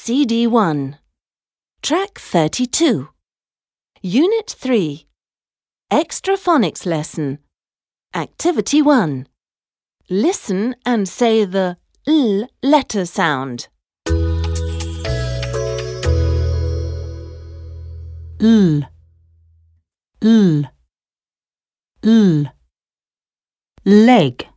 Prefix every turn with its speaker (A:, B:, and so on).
A: CD 1. Track 32. Unit 3. Extra phonics lesson. Activity 1. Listen and say the L letter sound.
B: L L L leg